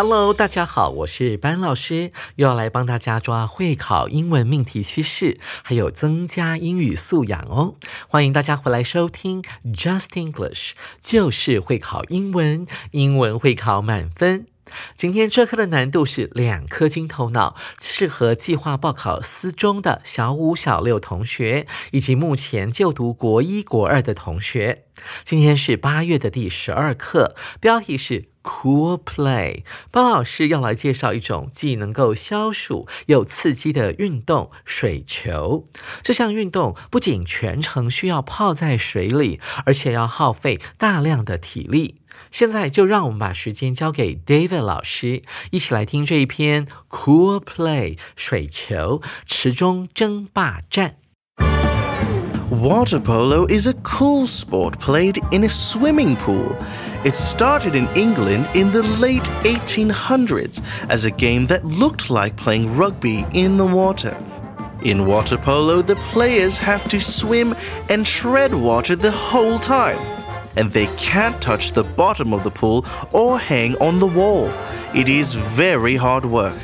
Hello，大家好，我是班老师，又要来帮大家抓会考英文命题趋势，还有增加英语素养哦。欢迎大家回来收听 Just English，就是会考英文，英文会考满分。今天这课的难度是两颗金头脑，适合计划报考私中的小五、小六同学，以及目前就读国一、国二的同学。今天是八月的第十二课，标题是 Cool Play。包老师要来介绍一种既能够消暑又刺激的运动——水球。这项运动不仅全程需要泡在水里，而且要耗费大量的体力。现在就让我们把时间交给 David 老师，一起来听这一篇 Cool Play 水球池中争霸战。 Water polo is a cool sport played in a swimming pool. It started in England in the late 1800s as a game that looked like playing rugby in the water. In water polo, the players have to swim and tread water the whole time, and they can't touch the bottom of the pool or hang on the wall. It is very hard work.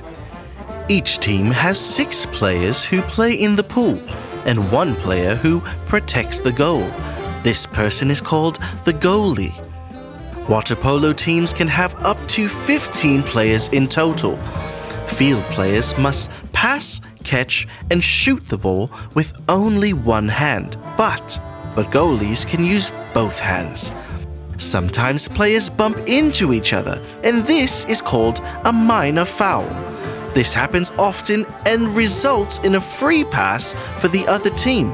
Each team has six players who play in the pool and one player who protects the goal. This person is called the goalie. Water polo teams can have up to 15 players in total. Field players must pass, catch, and shoot the ball with only one hand, but but goalies can use both hands. Sometimes players bump into each other, and this is called a minor foul. This happens often and results in a free pass for the other team.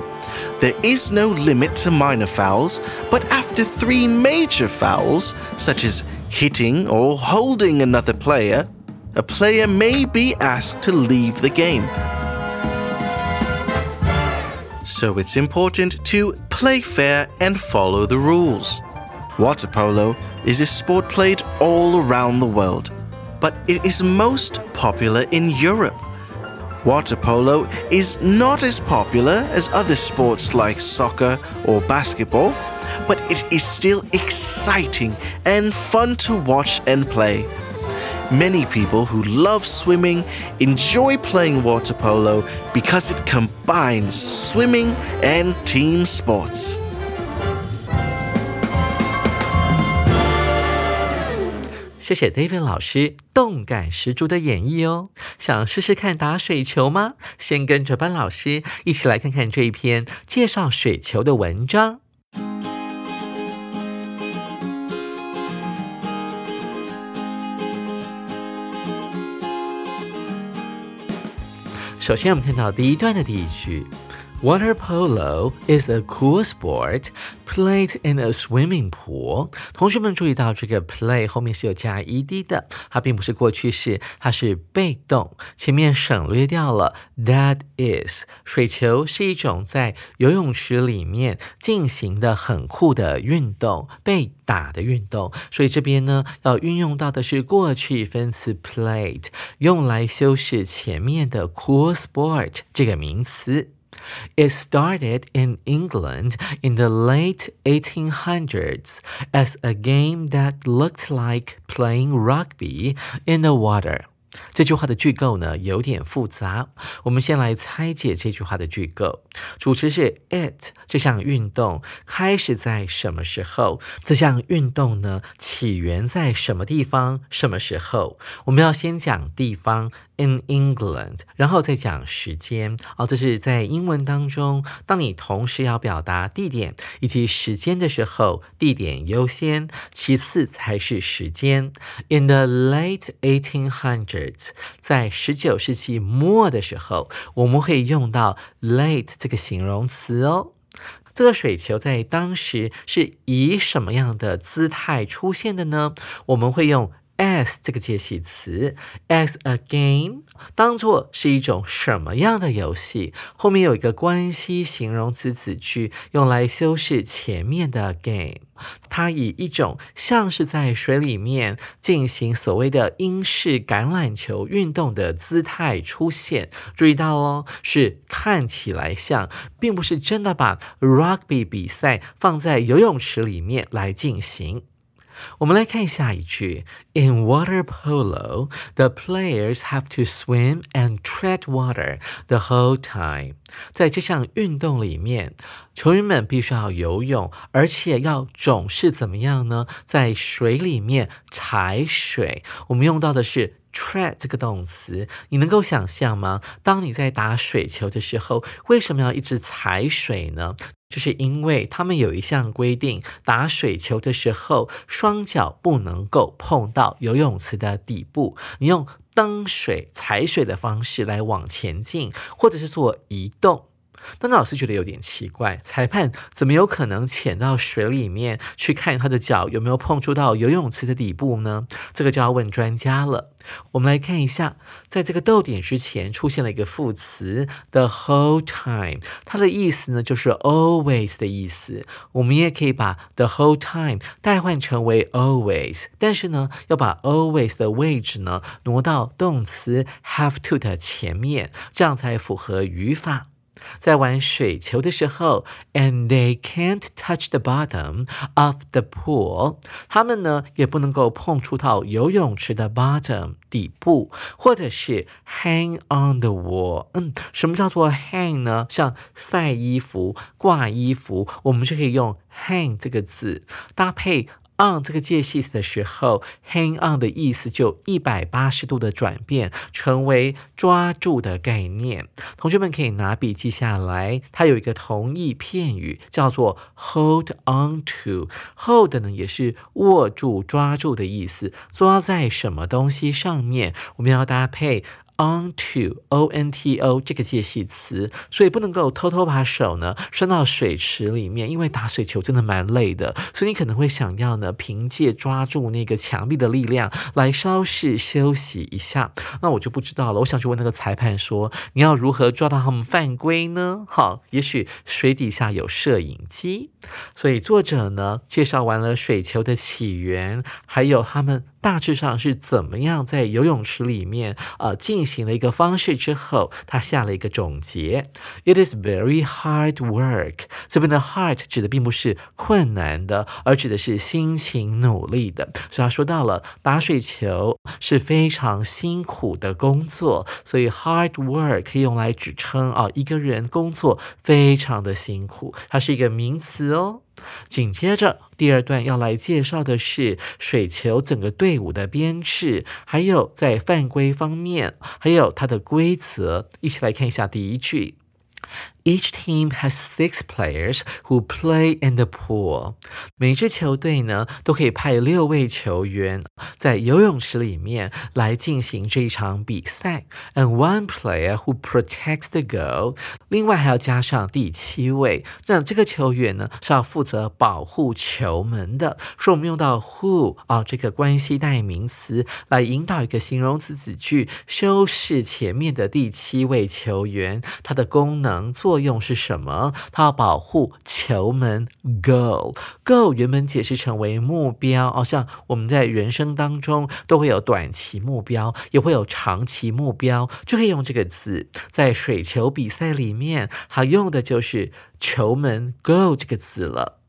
There is no limit to minor fouls, but after three major fouls, such as hitting or holding another player, a player may be asked to leave the game. So it's important to play fair and follow the rules. Water polo is a sport played all around the world, but it is most popular in Europe. Water polo is not as popular as other sports like soccer or basketball, but it is still exciting and fun to watch and play Many people who love swimming enjoy playing water polo because it combines swimming and team sports. 谢谢 David 老师动感十足的演绎哦！想试试看打水球吗？先跟着班老师一起来看看这一篇介绍水球的文章。 首先，我们看到第一段的第一句。Water polo is a cool sport played in a swimming pool。同学们注意到这个 play 后面是有加 ed 的，它并不是过去式，它是被动，前面省略掉了 that is。水球是一种在游泳池里面进行的很酷的运动，被打的运动，所以这边呢要运用到的是过去分词 played，用来修饰前面的 cool sport 这个名词。It started in England in the late 1800s as a game that looked like playing rugby in the water. 这句话的句构呢有点复杂，我们先来拆解这句话的句构。主词是 it 这项运动开始在什么时候？这项运动呢起源在什么地方？什么时候？我们要先讲地方 in England，然后再讲时间哦，这是在英文当中，当你同时要表达地点以及时间的时候，地点优先，其次才是时间。In the late 1800s，在十九世纪末的时候，我们会用到 late 这个形容词哦。这个水球在当时是以什么样的姿态出现的呢？我们会用。As 这个介系词，as a game 当做是一种什么样的游戏？后面有一个关系形容词子句，用来修饰前面的 game。它以一种像是在水里面进行所谓的英式橄榄球运动的姿态出现。注意到哦，是看起来像，并不是真的把 rugby 比赛放在游泳池里面来进行。我们来看下一句：In water polo, the players have to swim and tread water the whole time。在这项运动里面，球员们必须要游泳，而且要总是怎么样呢？在水里面踩水。我们用到的是 tread 这个动词，你能够想象吗？当你在打水球的时候，为什么要一直踩水呢？这是因为他们有一项规定，打水球的时候，双脚不能够碰到游泳池的底部。你用蹬水、踩水的方式来往前进，或者是做移动。但老师觉得有点奇怪，裁判怎么有可能潜到水里面去看他的脚有没有碰触到游泳池的底部呢？这个就要问专家了。我们来看一下，在这个逗点之前出现了一个副词 the whole time，它的意思呢就是 always 的意思。我们也可以把 the whole time 代换成为 always，但是呢要把 always 的位置呢挪到动词 have to 的前面，这样才符合语法。在玩水球的时候，and they can't touch the bottom of the pool，他们呢也不能够碰触到游泳池的 bottom 底部，或者是 hang on the wall。嗯，什么叫做 hang 呢？像晒衣服、挂衣服，我们就可以用 hang 这个字搭配。On 这个介系词的时候，hang on 的意思就一百八十度的转变，成为抓住的概念。同学们可以拿笔记下来，它有一个同义片语叫做 hold on to。hold 呢也是握住、抓住的意思，抓在什么东西上面？我们要搭配。Onto o n t o 这个介系词，所以不能够偷偷把手呢伸到水池里面，因为打水球真的蛮累的，所以你可能会想要呢凭借抓住那个墙壁的力量来稍事休息一下。那我就不知道了，我想去问那个裁判说，你要如何抓到他们犯规呢？好，也许水底下有摄影机。所以作者呢介绍完了水球的起源，还有他们。大致上是怎么样在游泳池里面呃进行了一个方式之后，他下了一个总结。It is very hard work。这边的 hard 指的并不是困难的，而指的是辛勤努力的。所以他说到了打水球是非常辛苦的工作，所以 hard work 可以用来指称啊一个人工作非常的辛苦，它是一个名词哦。紧接着，第二段要来介绍的是水球整个队伍的编制，还有在犯规方面，还有它的规则。一起来看一下第一句。Each team has six players who play in the pool。每支球队呢都可以派六位球员在游泳池里面来进行这一场比赛。And one player who protects the goal。另外还要加上第七位，那这个球员呢是要负责保护球门的。所以我们用到 who 啊这个关系代名词来引导一个形容词子句，修饰前面的第七位球员，它的功能做。作用是什么？它要保护球门 goal，goal 原本解释成为目标哦，像我们在人生当中都会有短期目标，也会有长期目标，就可以用这个字。在水球比赛里面，好用的就是球门 goal 这个字了。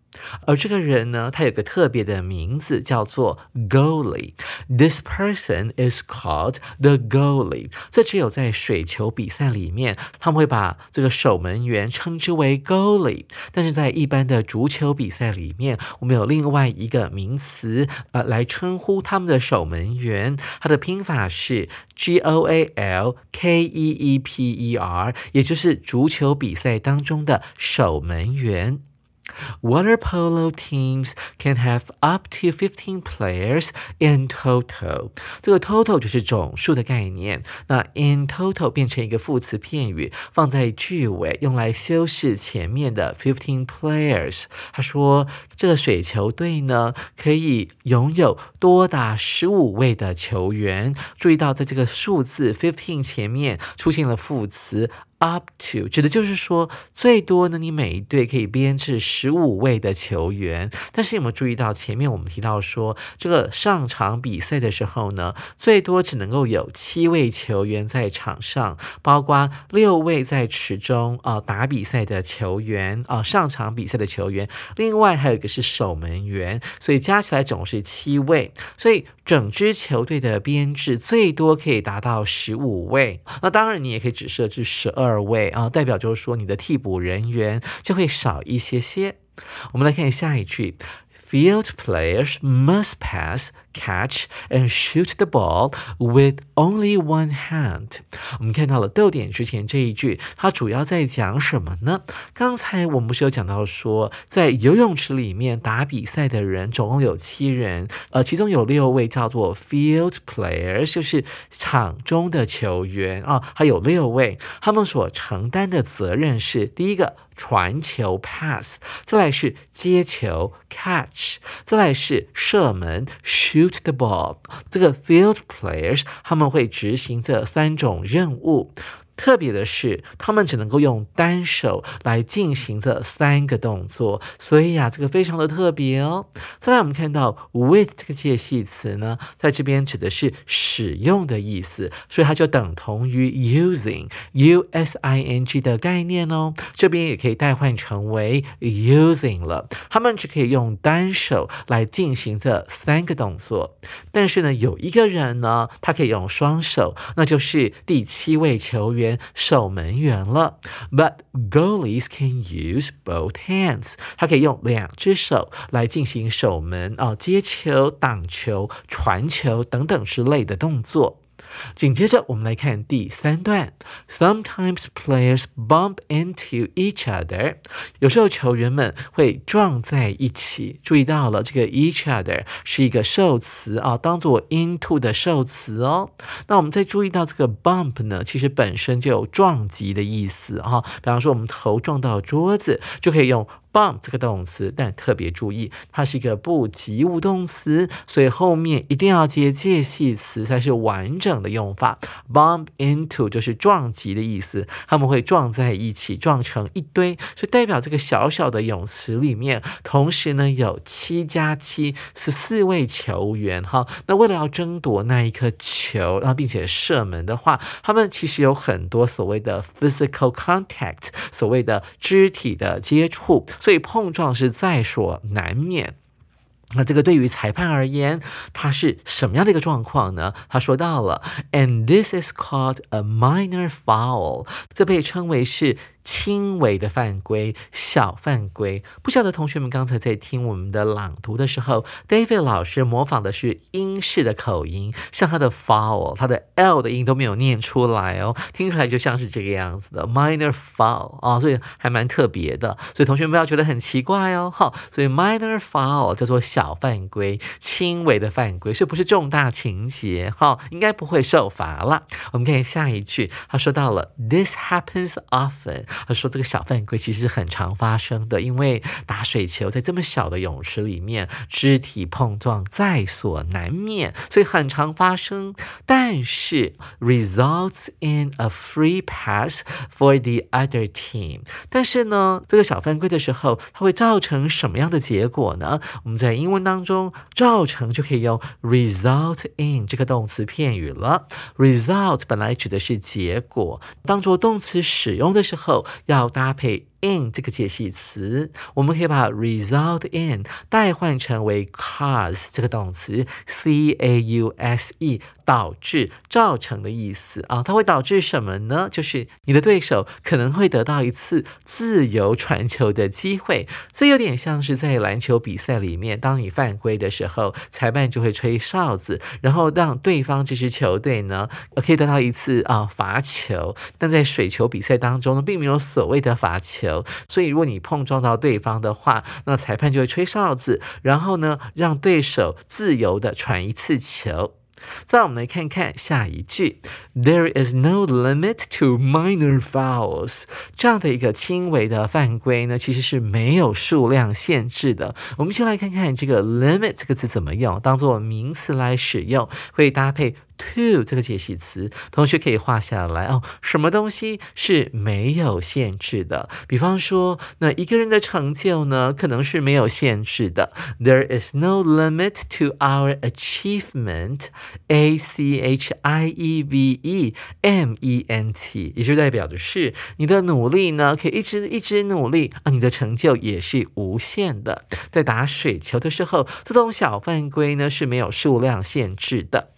而这个人呢，他有个特别的名字，叫做 goalie。This person is called the goalie。这只有在水球比赛里面，他们会把这个守门员称之为 goalie。但是在一般的足球比赛里面，我们有另外一个名词，呃，来称呼他们的守门员。它的拼法是 g o a l k e e p e r，也就是足球比赛当中的守门员。Water polo teams can have up to fifteen players in total。这个 total 就是总数的概念。那 in total 变成一个副词片语，放在句尾，用来修饰前面的 fifteen players。他说，这个水球队呢，可以拥有多达十五位的球员。注意到，在这个数字 fifteen 前面出现了副词。Up to 指的就是说，最多呢，你每一队可以编制十五位的球员。但是有没有注意到前面我们提到说，这个上场比赛的时候呢，最多只能够有七位球员在场上，包括六位在池中啊打比赛的球员啊上场比赛的球员，另外还有一个是守门员，所以加起来总共是七位。所以整支球队的编制最多可以达到十五位。那当然，你也可以只设置十二。二位啊，代表就是说你的替补人员就会少一些些。我们来看下一句。Field players must pass, catch, and shoot the ball with only one hand。我们看到了逗点之前这一句，它主要在讲什么呢？刚才我们不是有讲到说，在游泳池里面打比赛的人总共有七人，呃，其中有六位叫做 field players，就是场中的球员啊，还有六位，他们所承担的责任是第一个。传球 pass，再来是接球 catch，再来是射门 shoot the ball。这个 field players 他们会执行这三种任务。特别的是，他们只能够用单手来进行这三个动作，所以呀，这个非常的特别哦。再来，我们看到 with 这个介系词呢，在这边指的是使用的意思，所以它就等同于 using，u s i n g 的概念哦。这边也可以代换成为 using 了。他们只可以用单手来进行这三个动作，但是呢，有一个人呢，他可以用双手，那就是第七位球员。守门员了，But goalies can use both hands，他可以用两只手来进行守门啊、接球、挡球、传球等等之类的动作。紧接着，我们来看第三段。Sometimes players bump into each other。有时候球员们会撞在一起。注意到了，这个 each other 是一个受词啊，当做 into 的受词哦。那我们再注意到这个 bump 呢，其实本身就有撞击的意思啊。比方说，我们头撞到桌子，就可以用。Bump 这个动词，但特别注意，它是一个不及物动词，所以后面一定要接介系词才是完整的用法。bump into 就是撞击的意思，他们会撞在一起，撞成一堆，所以代表这个小小的泳池里面，同时呢有七加七十四位球员哈。那为了要争夺那一颗球，然后并且射门的话，他们其实有很多所谓的 physical contact，所谓的肢体的接触。所以碰撞是在所难免。那这个对于裁判而言，他是什么样的一个状况呢？他说到了，and this is called a minor foul，这被称为是。轻微的犯规，小犯规。不晓得同学们刚才在听我们的朗读的时候，David 老师模仿的是英式的口音，像他的 foul，他的 l 的音都没有念出来哦，听起来就像是这个样子的 minor foul 啊，所以还蛮特别的。所以同学们不要觉得很奇怪哦，好，所以 minor foul 叫做小犯规，轻微的犯规，所以不是重大情节，哈，应该不会受罚了。我们看下一句，他说到了，This happens often。他说：“这个小犯规其实是很常发生的，因为打水球在这么小的泳池里面，肢体碰撞在所难免，所以很常发生。但是 results in a free pass for the other team。但是呢，这个小犯规的时候，它会造成什么样的结果呢？我们在英文当中，造成就可以用 result in 这个动词片语了。result 本来指的是结果，当做动词使用的时候。”要搭配 in 这个介系词，我们可以把 result in 代换成为 cause 这个动词，c a u s e 导致、造成的意思啊。它会导致什么呢？就是你的对手可能会得到一次自由传球的机会，所以有点像是在篮球比赛里面，当你犯规的时候，裁判就会吹哨子，然后让对方这支球队呢可以得到一次啊罚球。但在水球比赛当中呢，并没有所谓的罚球，所以如果你碰撞到对方的话，那裁判就会吹哨子，然后呢让对手自由的传一次球。再我们来看看下一句，There is no limit to minor fouls。这样的一个轻微的犯规呢，其实是没有数量限制的。我们先来看看这个 limit 这个字怎么用，当做名词来使用，会搭配。To 这个解析词，同学可以画下来哦。什么东西是没有限制的？比方说，那一个人的成就呢，可能是没有限制的。There is no limit to our achievement. A C H I E V E M E N T，也就代表的是你的努力呢，可以一直一直努力啊，你的成就也是无限的。在打水球的时候，这种小犯规呢是没有数量限制的。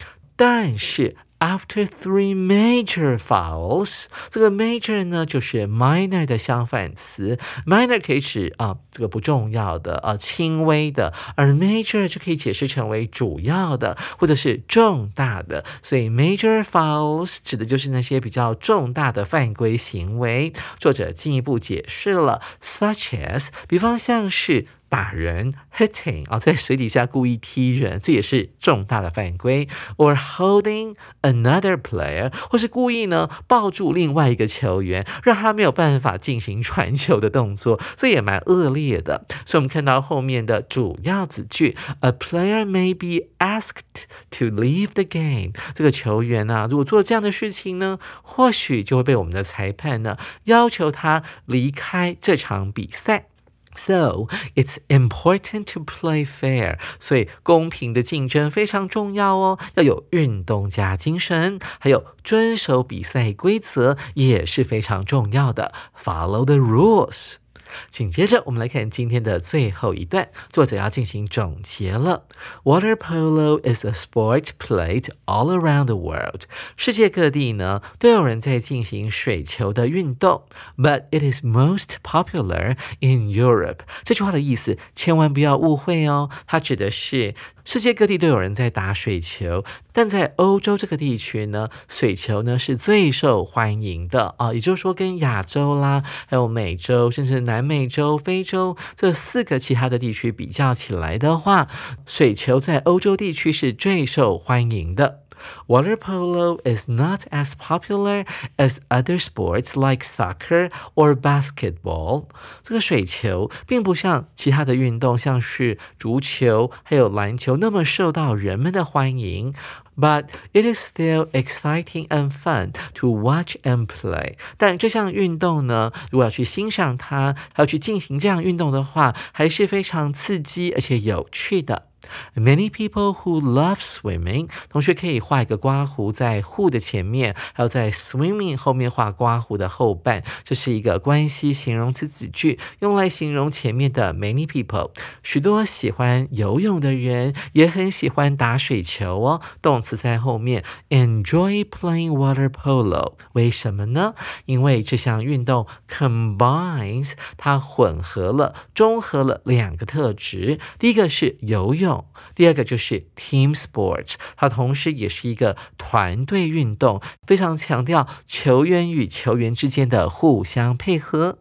但是，after three major fouls，这个 major 呢就是 minor 的相反词，minor 可以指啊这个不重要的啊轻微的，而 major 就可以解释成为主要的或者是重大的，所以 major fouls 指的就是那些比较重大的犯规行为。作者进一步解释了，such as，比方像是。打人，hitting 啊，在水底下故意踢人，这也是重大的犯规。or holding another player，或是故意呢抱住另外一个球员，让他没有办法进行传球的动作，这也蛮恶劣的。所以，我们看到后面的主要子句，a player may be asked to leave the game。这个球员呢，如果做了这样的事情呢，或许就会被我们的裁判呢要求他离开这场比赛。So it's important to play fair，所以公平的竞争非常重要哦，要有运动家精神，还有遵守比赛规则也是非常重要的。Follow the rules。紧接着，我们来看今天的最后一段，作者要进行总结了。Water polo is a sport played all around the world。世界各地呢都有人在进行水球的运动，but it is most popular in Europe。这句话的意思千万不要误会哦，它指的是。世界各地都有人在打水球，但在欧洲这个地区呢，水球呢是最受欢迎的啊。也就是说，跟亚洲啦，还有美洲，甚至南美洲、非洲这四个其他的地区比较起来的话，水球在欧洲地区是最受欢迎的。Water polo is not as popular as other sports like soccer or basketball。这个水球并不像其他的运动，像是足球还有篮球那么受到人们的欢迎。But it is still exciting and fun to watch and play。但这项运动呢，如果要去欣赏它，还要去进行这样运动的话，还是非常刺激而且有趣的。 Many people who love swimming，同学可以画一个刮胡在 who 的前面，还有在 swimming 后面画刮胡的后半，这是一个关系形容词子句，用来形容前面的 many people。许多喜欢游泳的人也很喜欢打水球哦。动词在后面，enjoy playing water polo。为什么呢？因为这项运动 combines，它混合了、中和了两个特质。第一个是游泳。第二个就是 team sport，它同时也是一个团队运动，非常强调球员与球员之间的互相配合。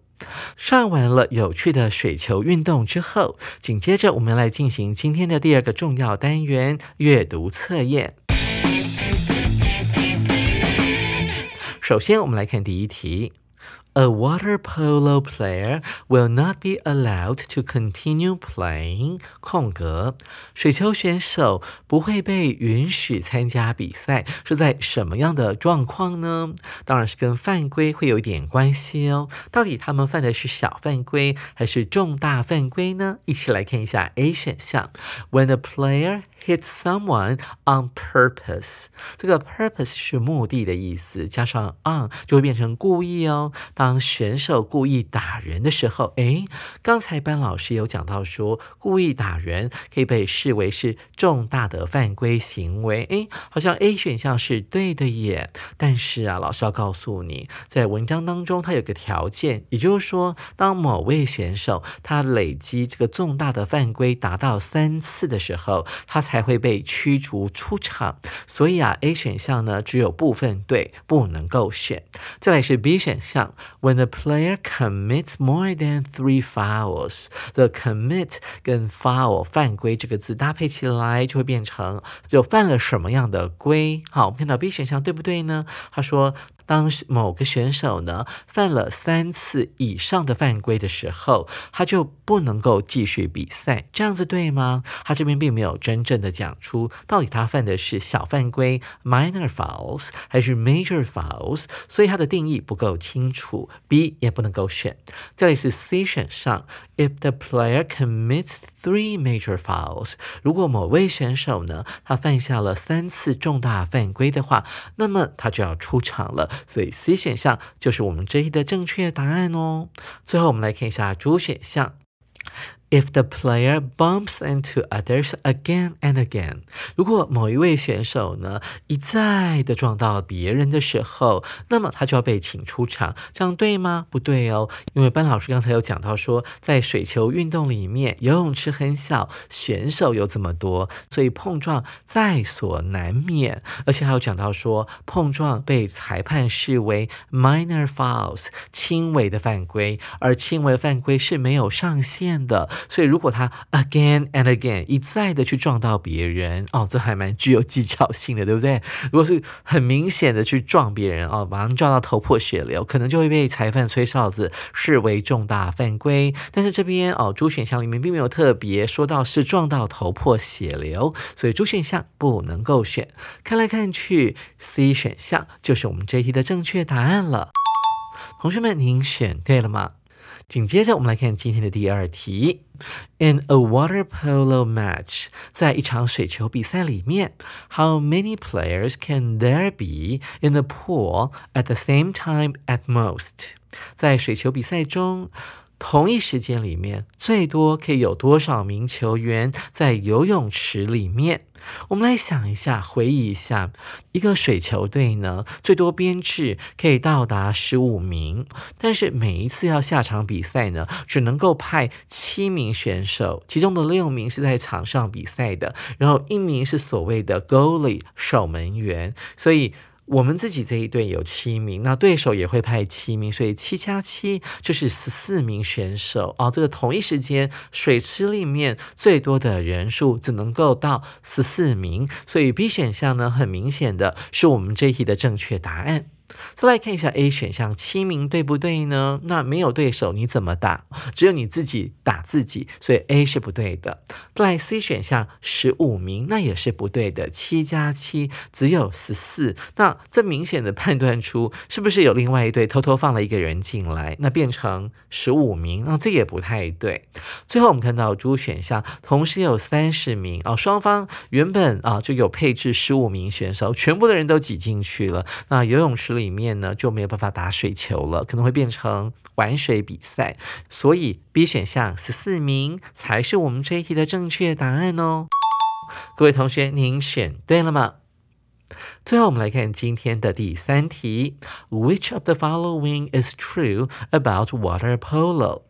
上完了有趣的水球运动之后，紧接着我们来进行今天的第二个重要单元——阅读测验。首先，我们来看第一题。A water polo player will not be allowed to continue playing. 空格，水球选手不会被允许参加比赛，是在什么样的状况呢？当然是跟犯规会有一点关系哦。到底他们犯的是小犯规还是重大犯规呢？一起来看一下 A 选项：When a player hit someone on purpose，这个 purpose 是目的的意思，加上 on 就会变成故意哦。当选手故意打人的时候，诶，刚才班老师有讲到说，故意打人可以被视为是重大的犯规行为。诶，好像 A 选项是对的耶。但是啊，老师要告诉你，在文章当中它有个条件，也就是说，当某位选手他累积这个重大的犯规达到三次的时候，他才会被驱逐出场。所以啊，A 选项呢只有部分对，不能够选。再来是 B 选项，When the player commits more than three fouls，the commit 跟 foul 犯规这个字搭配起来就会变成就犯了什么样的规？好，我们看到 B 选项对不对呢？他说。当某个选手呢犯了三次以上的犯规的时候，他就不能够继续比赛，这样子对吗？他这边并没有真正的讲出到底他犯的是小犯规 （minor fouls） 还是 major fouls，所以他的定义不够清楚。B 也不能够选。这里是 C 选项，If the player commits three major fouls，如果某位选手呢他犯下了三次重大犯规的话，那么他就要出场了。所以 C 选项就是我们这一的正确答案哦。最后我们来看一下主选项。If the player bumps into others again and again，如果某一位选手呢一再的撞到别人的时候，那么他就要被请出场，这样对吗？不对哦，因为班老师刚才有讲到说，在水球运动里面，游泳池很小，选手有这么多，所以碰撞在所难免。而且还有讲到说，碰撞被裁判视为 minor fouls，轻微的犯规，而轻微犯规是没有上限的。所以，如果他 again and again 一再的去撞到别人，哦，这还蛮具有技巧性的，对不对？如果是很明显的去撞别人，哦，马上撞到头破血流，可能就会被裁判吹哨子，视为重大犯规。但是这边哦，主选项里面并没有特别说到是撞到头破血流，所以主选项不能够选。看来看去，C 选项就是我们这一题的正确答案了。同学们，您选对了吗？紧接着，我们来看今天的第二题。In a water polo match，在一场水球比赛里面，How many players can there be in the pool at the same time at most？在水球比赛中。 同一时间里面，最多可以有多少名球员在游泳池里面？我们来想一下，回忆一下，一个水球队呢，最多编制可以到达十五名，但是每一次要下场比赛呢，只能够派七名选手，其中的六名是在场上比赛的，然后一名是所谓的 goalie 守门员，所以。我们自己这一队有七名，那对手也会派七名，所以七加七就是十四名选手哦。这个同一时间水池里面最多的人数只能够到十四名，所以 B 选项呢，很明显的是我们这一题的正确答案。再来看一下 A 选项七名对不对呢？那没有对手你怎么打？只有你自己打自己，所以 A 是不对的。再来 C 选项十五名，那也是不对的。七加七只有十四，那这明显的判断出是不是有另外一队偷偷放了一个人进来，那变成十五名，那这也不太对。最后我们看到 D 选项同时有三十名啊，双方原本啊就有配置十五名选手，全部的人都挤进去了，那游泳池里。里面呢就没有办法打水球了，可能会变成玩水比赛，所以 B 选项十四名才是我们这一题的正确答案哦。各位同学，您选对了吗？最后我们来看今天的第三题：Which of the following is true about water polo？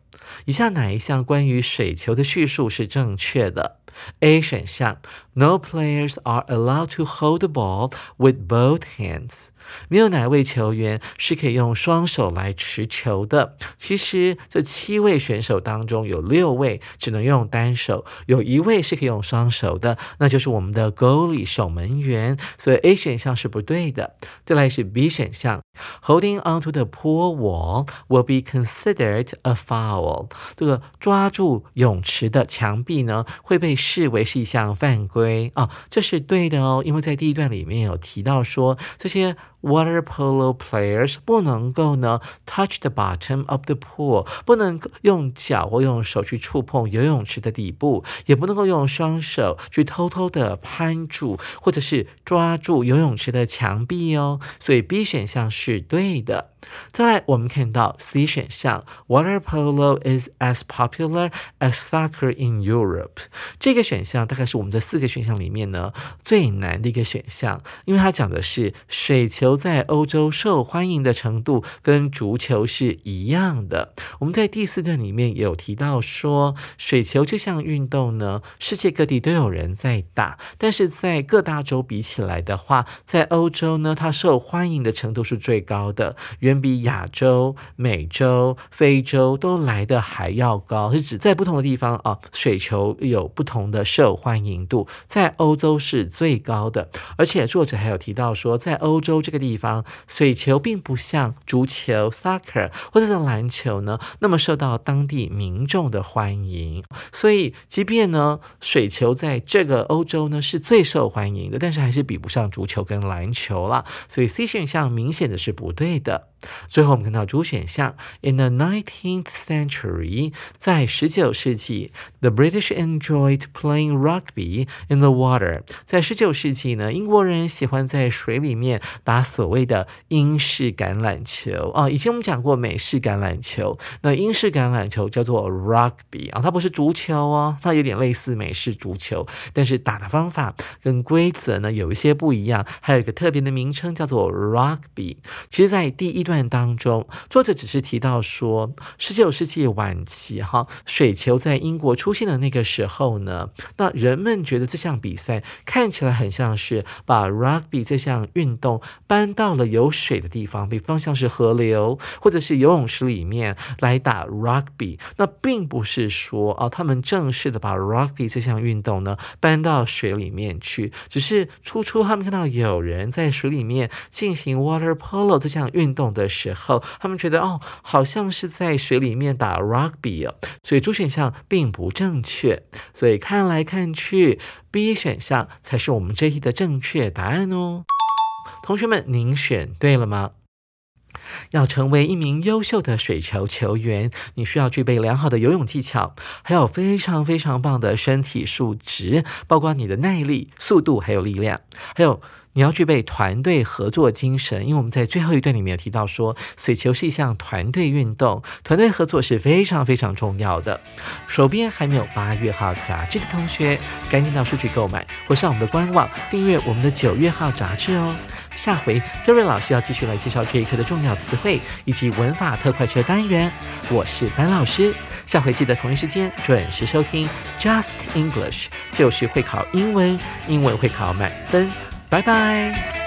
以下哪一项关于水球的叙述是正确的？A 选项：No players are allowed to hold the ball with both hands。没有哪位球员是可以用双手来持球的。其实这七位选手当中有六位只能用单手，有一位是可以用双手的，那就是我们的 goalie 守门员。所以 A 选项是不对的。再来是 B 选项，Holding onto the pool wall will be considered a foul。这个抓住泳池的墙壁呢，会被视为是一项犯规啊，这是对的哦，因为在第一段里面有提到说这些。Water polo players 不能够呢 touch the bottom of the pool，不能用脚或用手去触碰游泳池的底部，也不能够用双手去偷偷的攀住或者是抓住游泳池的墙壁哦。所以 B 选项是对的。再来，我们看到 C 选项，Water polo is as popular as soccer in Europe。这个选项大概是我们这四个选项里面呢最难的一个选项，因为它讲的是水球在欧洲受欢迎的程度跟足球是一样的。我们在第四段里面有提到说，水球这项运动呢，世界各地都有人在打，但是在各大洲比起来的话，在欧洲呢，它受欢迎的程度是最高的。原比亚洲、美洲、非洲都来的还要高，是指在不同的地方啊，水球有不同的受欢迎度。在欧洲是最高的，而且作者还有提到说，在欧洲这个地方，水球并不像足球 （soccer） 或者是篮球呢那么受到当地民众的欢迎。所以，即便呢水球在这个欧洲呢是最受欢迎的，但是还是比不上足球跟篮球了。所以 C 选项明显的是不对的。最后我们看到主选项，In the nineteenth century，在十九世纪，the British enjoyed playing rugby in the water。在十九世纪呢，英国人喜欢在水里面打所谓的英式橄榄球啊。以前我们讲过美式橄榄球，那英式橄榄球叫做 rugby 啊，它不是足球哦，它有点类似美式足球，但是打的方法跟规则呢有一些不一样，还有一个特别的名称叫做 rugby。其实，在第一段。当中，作者只是提到说，十九世纪晚期，哈，水球在英国出现的那个时候呢，那人们觉得这项比赛看起来很像是把 rugby 这项运动搬到了有水的地方，比方像是河流或者是游泳池里面来打 rugby。那并不是说啊，他们正式的把 rugby 这项运动呢搬到水里面去，只是初初他们看到有人在水里面进行 water polo 这项运动的。的时候，他们觉得哦，好像是在水里面打 rugby 哦，所以主选项并不正确。所以看来看去，B 选项才是我们这一题的正确答案哦。同学们，您选对了吗？要成为一名优秀的水球球员，你需要具备良好的游泳技巧，还有非常非常棒的身体素质，包括你的耐力、速度还有力量，还有。你要具备团队合作精神，因为我们在最后一段里面有提到说，水球是一项团队运动，团队合作是非常非常重要的。手边还没有八月号杂志的同学，赶紧到书局购买，或上我们的官网订阅我们的九月号杂志哦。下回周瑞老师要继续来介绍这一课的重要词汇以及文法特快车单元。我是班老师，下回记得同一时间准时收听 Just English，就是会考英文，英文会考满分。拜拜。